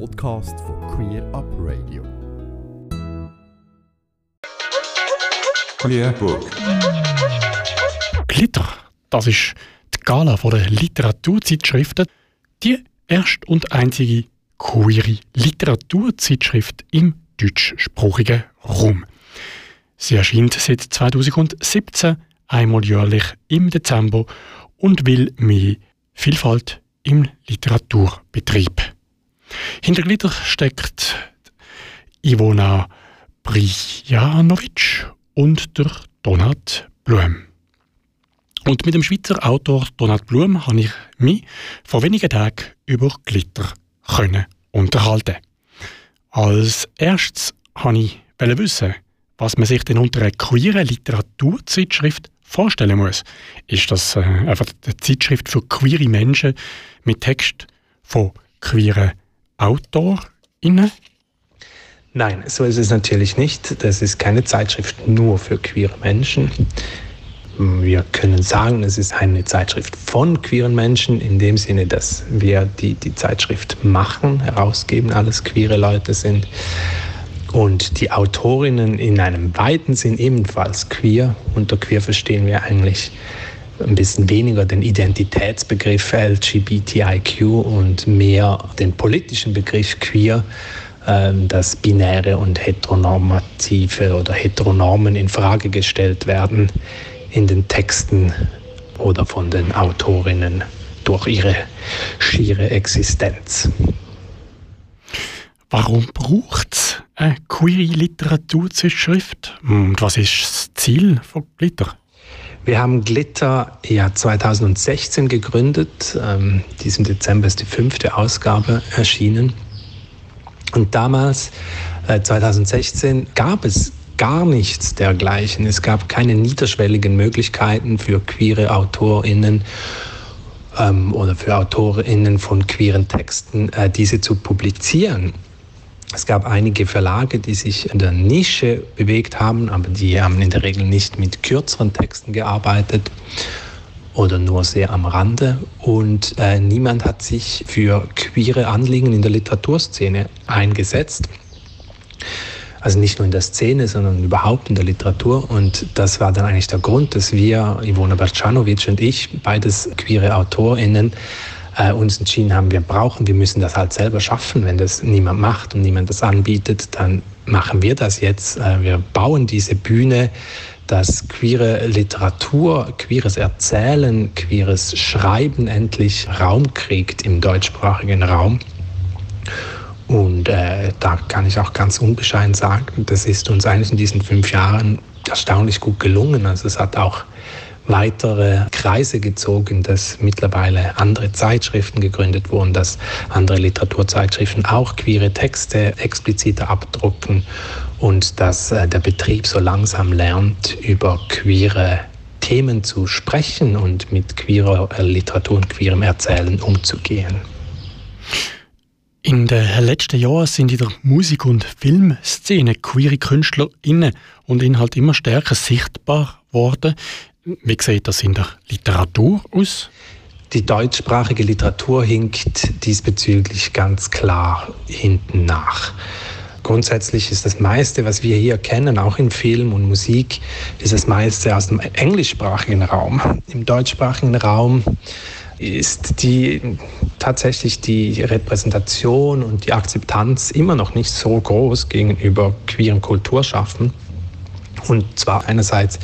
Podcast von Queer Up Radio. Queer Book. Glitter, das ist die Gala der Literaturzeitschriften, die erste und einzige queere Literaturzeitschrift im deutschsprachigen Raum. Sie erscheint seit 2017 einmal jährlich im Dezember und will mehr Vielfalt im Literaturbetrieb. Hinter Glitter steckt Ivona Brijanovic und der Donat Blum. Und mit dem Schweizer Autor Donat Blum habe ich mich vor wenigen Tagen über Glitter können unterhalten. Als erstes wollte ich wissen, was man sich denn unter einer queeren Literaturzeitschrift vorstellen muss. Ist das äh, einfach eine Zeitschrift für queere Menschen mit Text von queeren AutorInnen? Nein, so ist es natürlich nicht. Das ist keine Zeitschrift nur für queere Menschen. Wir können sagen, es ist eine Zeitschrift von queeren Menschen, in dem Sinne, dass wir die, die Zeitschrift machen, herausgeben, alles queere Leute sind. Und die Autorinnen in einem weiten Sinn ebenfalls queer. Unter queer verstehen wir eigentlich ein bisschen weniger den Identitätsbegriff LGBTIQ und mehr den politischen Begriff queer, ähm, dass binäre und heteronormative oder heteronormen in Frage gestellt werden in den Texten oder von den Autorinnen durch ihre schiere Existenz. Warum braucht es eine queere Literaturzeitschrift? Und was ist das Ziel von Glitter? Wir haben Glitter ja 2016 gegründet. Ähm, diesem Dezember ist die fünfte Ausgabe erschienen. Und damals, äh, 2016, gab es gar nichts dergleichen. Es gab keine niederschwelligen Möglichkeiten für queere AutorInnen ähm, oder für AutorInnen von queeren Texten, äh, diese zu publizieren. Es gab einige Verlage, die sich in der Nische bewegt haben, aber die haben in der Regel nicht mit kürzeren Texten gearbeitet oder nur sehr am Rande. Und äh, niemand hat sich für queere Anliegen in der Literaturszene eingesetzt. Also nicht nur in der Szene, sondern überhaupt in der Literatur. Und das war dann eigentlich der Grund, dass wir, Ivona Bercanovic und ich, beides queere AutorInnen, äh, uns entschieden haben, wir brauchen, wir müssen das halt selber schaffen. Wenn das niemand macht und niemand das anbietet, dann machen wir das jetzt. Äh, wir bauen diese Bühne, dass queere Literatur, queeres Erzählen, queeres Schreiben endlich Raum kriegt im deutschsprachigen Raum. Und äh, da kann ich auch ganz unbescheiden sagen, das ist uns eigentlich in diesen fünf Jahren erstaunlich gut gelungen. Also es hat auch weitere Kreise gezogen, dass mittlerweile andere Zeitschriften gegründet wurden, dass andere Literaturzeitschriften auch queere Texte expliziter abdrucken und dass äh, der Betrieb so langsam lernt, über queere Themen zu sprechen und mit queerer äh, Literatur und queerem Erzählen umzugehen. In den letzten Jahren sind in der Musik- und Filmszene queere KünstlerInnen und Inhalt immer stärker sichtbar worden. Wie sieht das in der Literatur aus? Die deutschsprachige Literatur hinkt diesbezüglich ganz klar hinten nach. Grundsätzlich ist das meiste, was wir hier kennen, auch in Film und Musik, ist das meiste aus dem englischsprachigen Raum. Im deutschsprachigen Raum ist die tatsächlich die Repräsentation und die Akzeptanz immer noch nicht so groß gegenüber queeren Kulturschaffen. Und zwar einerseits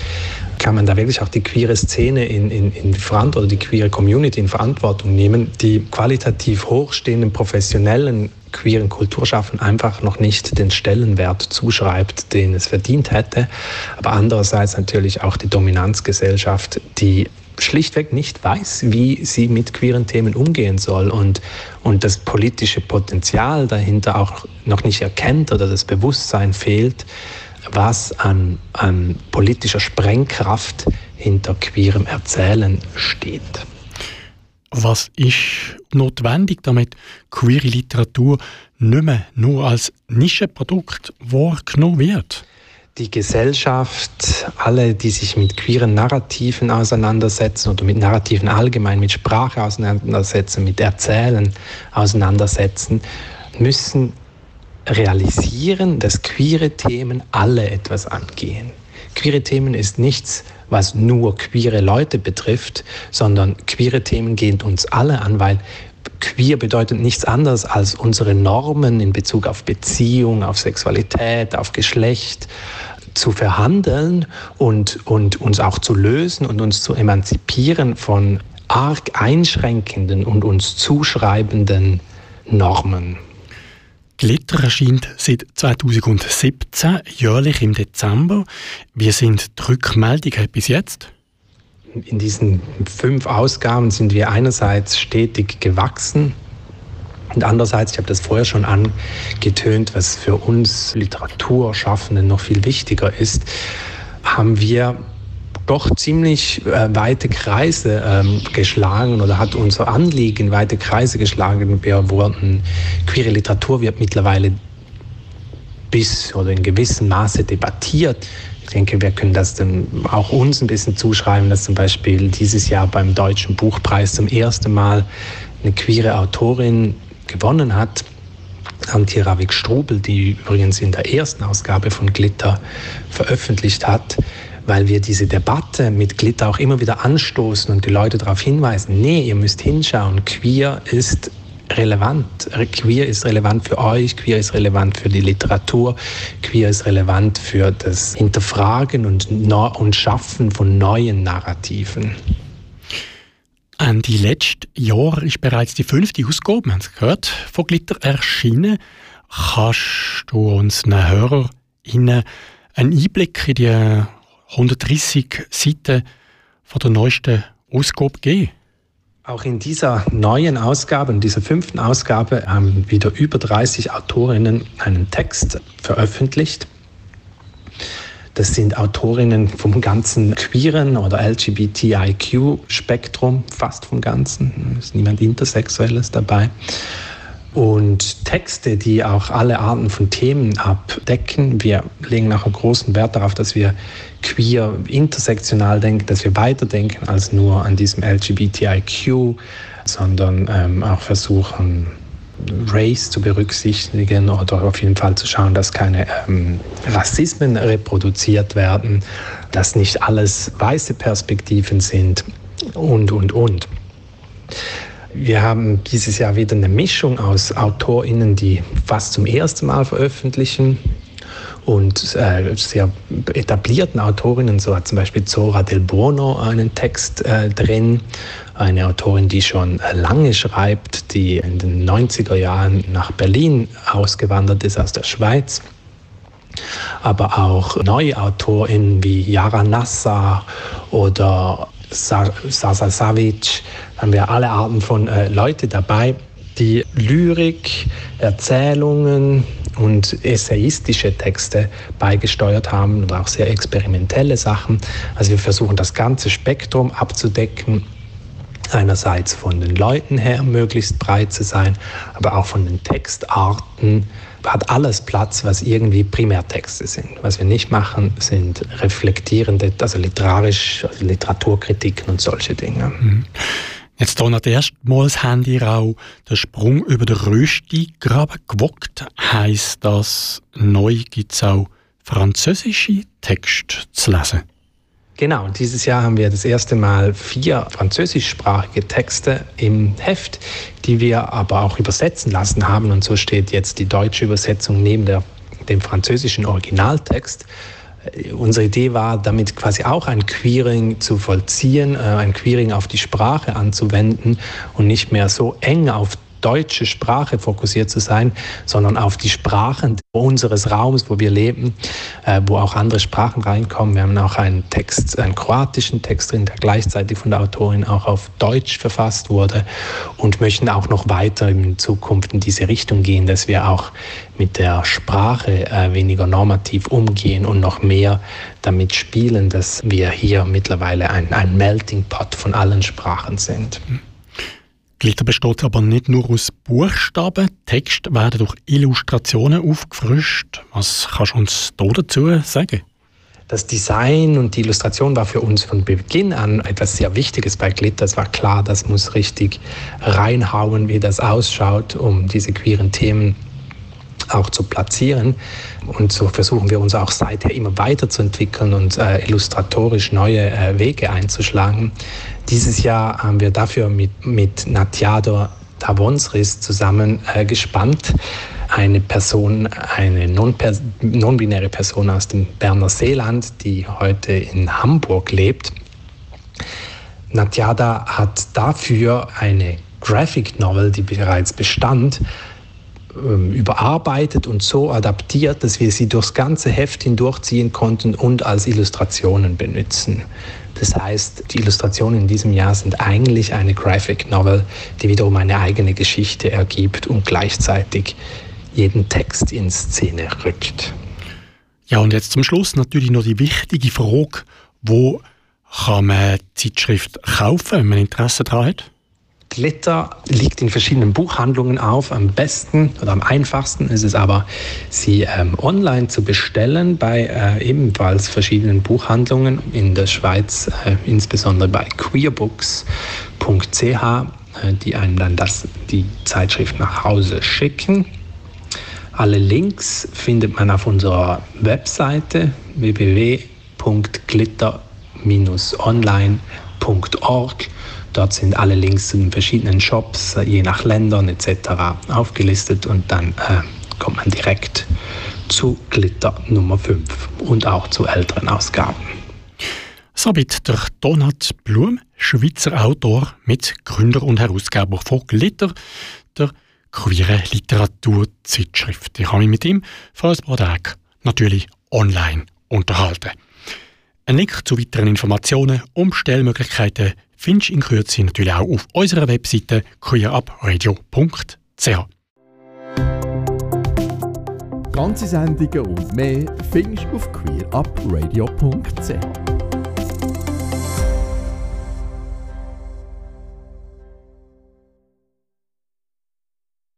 kann man da wirklich auch die queere Szene in, in, in Verantwortung oder die queere Community in Verantwortung nehmen, die qualitativ hochstehenden professionellen queeren Kulturschaffen einfach noch nicht den Stellenwert zuschreibt, den es verdient hätte. Aber andererseits natürlich auch die Dominanzgesellschaft, die schlichtweg nicht weiß, wie sie mit queeren Themen umgehen soll und, und das politische Potenzial dahinter auch noch nicht erkennt oder das Bewusstsein fehlt, was an, an politischer Sprengkraft hinter queerem Erzählen steht. Was ist notwendig, damit queere Literatur nicht mehr nur als Nischenprodukt wahrgenommen wird? Die Gesellschaft, alle, die sich mit queeren Narrativen auseinandersetzen oder mit Narrativen allgemein, mit Sprache auseinandersetzen, mit Erzählen auseinandersetzen, müssen realisieren, dass queere Themen alle etwas angehen. Queere Themen ist nichts, was nur queere Leute betrifft, sondern queere Themen gehen uns alle an, weil queer bedeutet nichts anderes als unsere Normen in Bezug auf Beziehung, auf Sexualität, auf Geschlecht zu verhandeln und, und uns auch zu lösen und uns zu emanzipieren von arg einschränkenden und uns zuschreibenden Normen. Glitter erscheint seit 2017 jährlich im Dezember. Wie sind die Rückmeldungen bis jetzt? In diesen fünf Ausgaben sind wir einerseits stetig gewachsen und andererseits, ich habe das vorher schon angetönt, was für uns Literaturschaffenden noch viel wichtiger ist, haben wir doch ziemlich äh, weite Kreise ähm, geschlagen oder hat unser Anliegen weite Kreise geschlagen. Wir wurden, queere Literatur wird mittlerweile bis oder in gewissem Maße debattiert. Ich denke, wir können das dann auch uns ein bisschen zuschreiben, dass zum Beispiel dieses Jahr beim Deutschen Buchpreis zum ersten Mal eine queere Autorin gewonnen hat. Antje Ravik-Strubel, die übrigens in der ersten Ausgabe von Glitter veröffentlicht hat weil wir diese Debatte mit Glitter auch immer wieder anstoßen und die Leute darauf hinweisen, nee, ihr müsst hinschauen, queer ist relevant. Queer ist relevant für euch, queer ist relevant für die Literatur, queer ist relevant für das Hinterfragen und, und Schaffen von neuen Narrativen. Ende letzten Jahr ist bereits die fünfte Ausgabe, wir gehört, von Glitter erschienen. Kannst du uns den HörerInnen einen Einblick in die 130 Seiten von der neuesten Ausgabe geben? Auch in dieser neuen Ausgabe, in dieser fünften Ausgabe, haben wieder über 30 Autorinnen einen Text veröffentlicht. Das sind Autorinnen vom ganzen queeren oder LGBTIQ-Spektrum, fast vom ganzen. Es ist niemand Intersexuelles dabei und Texte, die auch alle Arten von Themen abdecken. Wir legen auch einen großen Wert darauf, dass wir queer intersektional denken, dass wir weiterdenken als nur an diesem LGBTIQ, sondern ähm, auch versuchen, Race zu berücksichtigen oder auf jeden Fall zu schauen, dass keine ähm, Rassismen reproduziert werden, dass nicht alles weiße Perspektiven sind und, und, und. Wir haben dieses Jahr wieder eine Mischung aus AutorInnen, die fast zum ersten Mal veröffentlichen und äh, sehr etablierten Autorinnen, so hat zum Beispiel Zora Del Bono einen Text äh, drin, eine Autorin, die schon lange schreibt, die in den 90er Jahren nach Berlin ausgewandert ist aus der Schweiz. Aber auch neue AutorInnen wie Yara Nassar oder Sasa Savic, haben wir alle Arten von äh, Leute dabei, die Lyrik, Erzählungen und essayistische Texte beigesteuert haben und auch sehr experimentelle Sachen. Also wir versuchen das ganze Spektrum abzudecken einerseits von den Leuten her möglichst breit zu sein, aber auch von den Textarten hat alles Platz, was irgendwie Primärtexte sind. Was wir nicht machen, sind reflektierende, also literarisch, also Literaturkritiken und solche Dinge. Mhm. Jetzt hat erstmals Handy auch der Sprung über den Rösti-Graben gewockt. Heißt das, neu gibt es auch französische Texte zu lesen? Genau, dieses Jahr haben wir das erste Mal vier französischsprachige Texte im Heft, die wir aber auch übersetzen lassen haben. Und so steht jetzt die deutsche Übersetzung neben der, dem französischen Originaltext. Äh, unsere Idee war, damit quasi auch ein Queering zu vollziehen, äh, ein Queering auf die Sprache anzuwenden und nicht mehr so eng auf deutsche Sprache fokussiert zu sein, sondern auf die Sprachen unseres Raums, wo wir leben, äh, wo auch andere Sprachen reinkommen. Wir haben auch einen Text, einen kroatischen Text drin, der gleichzeitig von der Autorin auch auf Deutsch verfasst wurde und möchten auch noch weiter in Zukunft in diese Richtung gehen, dass wir auch mit der Sprache äh, weniger normativ umgehen und noch mehr damit spielen, dass wir hier mittlerweile ein, ein Melting Pot von allen Sprachen sind. Glitter besteht aber nicht nur aus Buchstaben. Texte werden durch Illustrationen aufgefrischt. Was kannst du uns da dazu sagen? Das Design und die Illustration war für uns von Beginn an etwas sehr Wichtiges bei Glitter. Es war klar, das muss richtig reinhauen, wie das ausschaut, um diese queeren Themen auch zu platzieren. Und so versuchen wir uns auch seither immer weiterzuentwickeln und äh, illustratorisch neue äh, Wege einzuschlagen. Dieses Jahr haben wir dafür mit, mit Natjador Tavonsris zusammen äh, gespannt eine Person, eine non-binäre Person aus dem Berner Seeland, die heute in Hamburg lebt. Natjada hat dafür eine Graphic Novel, die bereits bestand, überarbeitet und so adaptiert, dass wir sie durchs ganze Heft hindurchziehen konnten und als Illustrationen benutzen. Das heißt, die Illustrationen in diesem Jahr sind eigentlich eine Graphic Novel, die wiederum eine eigene Geschichte ergibt und gleichzeitig jeden Text in Szene rückt. Ja, und jetzt zum Schluss natürlich noch die wichtige Frage, wo kann man Zeitschrift kaufen, wenn man Interesse daran hat? Glitter liegt in verschiedenen Buchhandlungen auf. Am besten oder am einfachsten ist es aber, sie ähm, online zu bestellen bei äh, ebenfalls verschiedenen Buchhandlungen in der Schweiz, äh, insbesondere bei queerbooks.ch, äh, die einem dann das, die Zeitschrift nach Hause schicken. Alle Links findet man auf unserer Webseite www.glitter-online.org. Dort sind alle Links zu den verschiedenen Shops, je nach Ländern etc. aufgelistet und dann äh, kommt man direkt zu Glitter Nummer 5 und auch zu älteren Ausgaben. Somit der Donat Blum, Schweizer Autor mit Gründer und Herausgeber von Glitter, der queere Literaturzeitschrift. Ich habe mich mit ihm vor ein paar Tagen natürlich online unterhalten. Ein Link zu weiteren Informationen und Stellmöglichkeiten findest du in Kürze natürlich auch auf unserer Webseite queerupradio.ch. Ganze Sendungen und mehr findest du auf queerupradio.ch.